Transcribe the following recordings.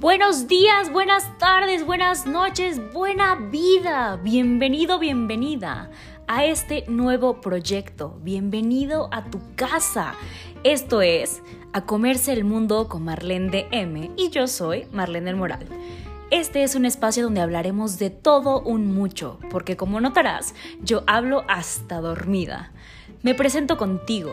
Buenos días, buenas tardes, buenas noches, buena vida. Bienvenido, bienvenida a este nuevo proyecto. Bienvenido a tu casa. Esto es A Comerse el Mundo con Marlene de M y yo soy Marlene del Moral. Este es un espacio donde hablaremos de todo un mucho, porque como notarás, yo hablo hasta dormida. Me presento contigo,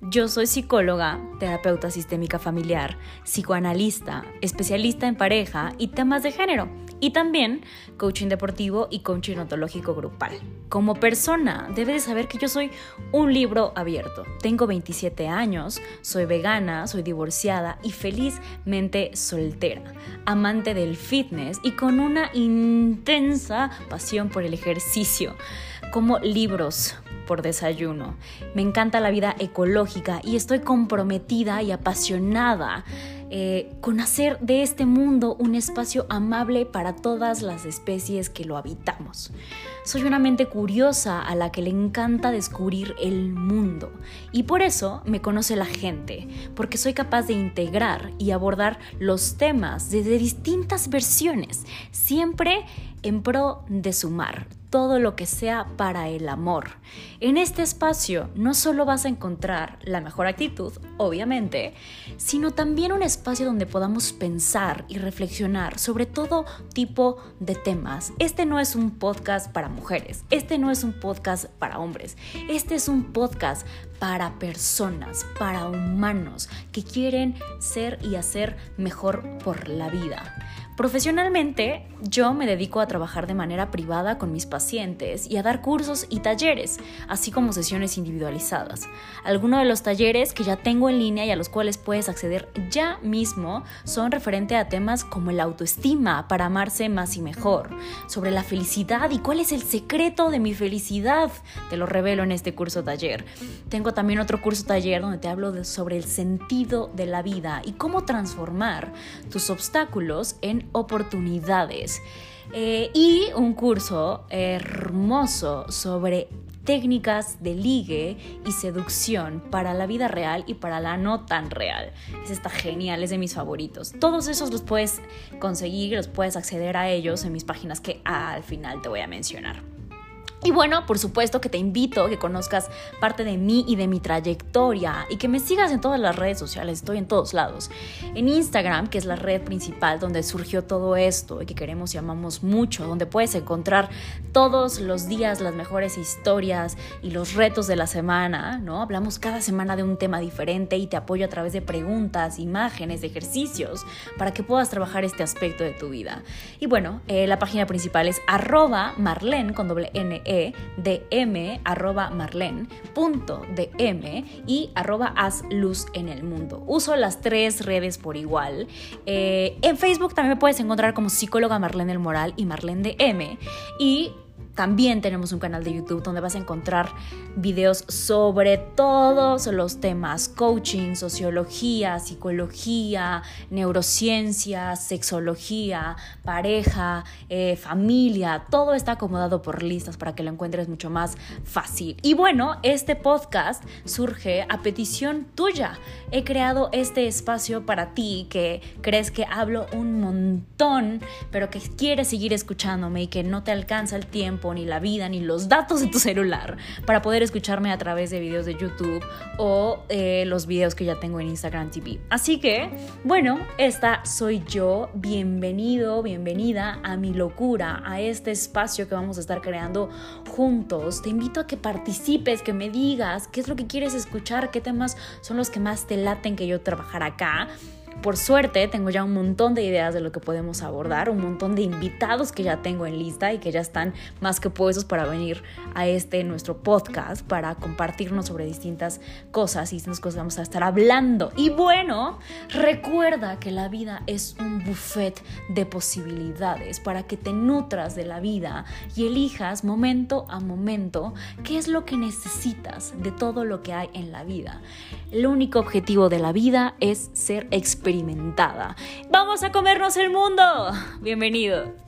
yo soy psicóloga, terapeuta sistémica familiar, psicoanalista, especialista en pareja y temas de género, y también coaching deportivo y coaching ontológico grupal. Como persona, debes de saber que yo soy un libro abierto. Tengo 27 años, soy vegana, soy divorciada y felizmente soltera, amante del fitness y con una intensa pasión por el ejercicio, como libros, por desayuno. Me encanta la vida ecológica y estoy comprometida y apasionada eh, con hacer de este mundo un espacio amable para todas las especies que lo habitamos. Soy una mente curiosa a la que le encanta descubrir el mundo y por eso me conoce la gente, porque soy capaz de integrar y abordar los temas desde distintas versiones, siempre en pro de sumar todo lo que sea para el amor. En este espacio no solo vas a encontrar la mejor actitud, obviamente, sino también un espacio donde podamos pensar y reflexionar sobre todo tipo de temas. Este no es un podcast para mujeres, este no es un podcast para hombres, este es un podcast para personas, para humanos que quieren ser y hacer mejor por la vida. Profesionalmente, yo me dedico a trabajar de manera privada con mis pacientes y a dar cursos y talleres, así como sesiones individualizadas. Algunos de los talleres que ya tengo en línea y a los cuales puedes acceder ya mismo son referente a temas como el autoestima para amarse más y mejor, sobre la felicidad y cuál es el secreto de mi felicidad. Te lo revelo en este curso taller. Tengo también otro curso taller donde te hablo sobre el sentido de la vida y cómo transformar tus obstáculos en oportunidades. Eh, y un curso hermoso sobre técnicas de ligue y seducción para la vida real y para la no tan real. Es está genial, es de mis favoritos. Todos esos los puedes conseguir, los puedes acceder a ellos en mis páginas que al final te voy a mencionar. Y bueno, por supuesto que te invito a que conozcas parte de mí y de mi trayectoria y que me sigas en todas las redes sociales, estoy en todos lados. En Instagram, que es la red principal donde surgió todo esto y que queremos y amamos mucho, donde puedes encontrar todos los días las mejores historias y los retos de la semana, ¿no? Hablamos cada semana de un tema diferente y te apoyo a través de preguntas, imágenes, ejercicios para que puedas trabajar este aspecto de tu vida. Y bueno, eh, la página principal es arroba marlen con doble N e dm arroba marlen y arroba haz luz en el mundo. Uso las tres redes por igual. Eh, en Facebook también me puedes encontrar como psicóloga Marlene del Moral y Marlene de M. Y también tenemos un canal de YouTube donde vas a encontrar videos sobre todos los temas, coaching, sociología, psicología, neurociencia, sexología, pareja, eh, familia, todo está acomodado por listas para que lo encuentres mucho más fácil. Y bueno, este podcast surge a petición tuya. He creado este espacio para ti que crees que hablo un montón, pero que quieres seguir escuchándome y que no te alcanza el tiempo ni la vida, ni los datos de tu celular para poder escucharme a través de videos de YouTube o eh, los videos que ya tengo en Instagram TV. Así que, bueno, esta soy yo. Bienvenido, bienvenida a mi locura, a este espacio que vamos a estar creando juntos. Te invito a que participes, que me digas qué es lo que quieres escuchar, qué temas son los que más te laten que yo trabajar acá. Por suerte tengo ya un montón de ideas de lo que podemos abordar, un montón de invitados que ya tengo en lista y que ya están más que puestos para venir a este nuestro podcast para compartirnos sobre distintas cosas y distintas cosas vamos a estar hablando. Y bueno, recuerda que la vida es un buffet de posibilidades para que te nutras de la vida y elijas momento a momento qué es lo que necesitas de todo lo que hay en la vida. El único objetivo de la vida es ser Vamos a comernos el mundo. Bienvenido.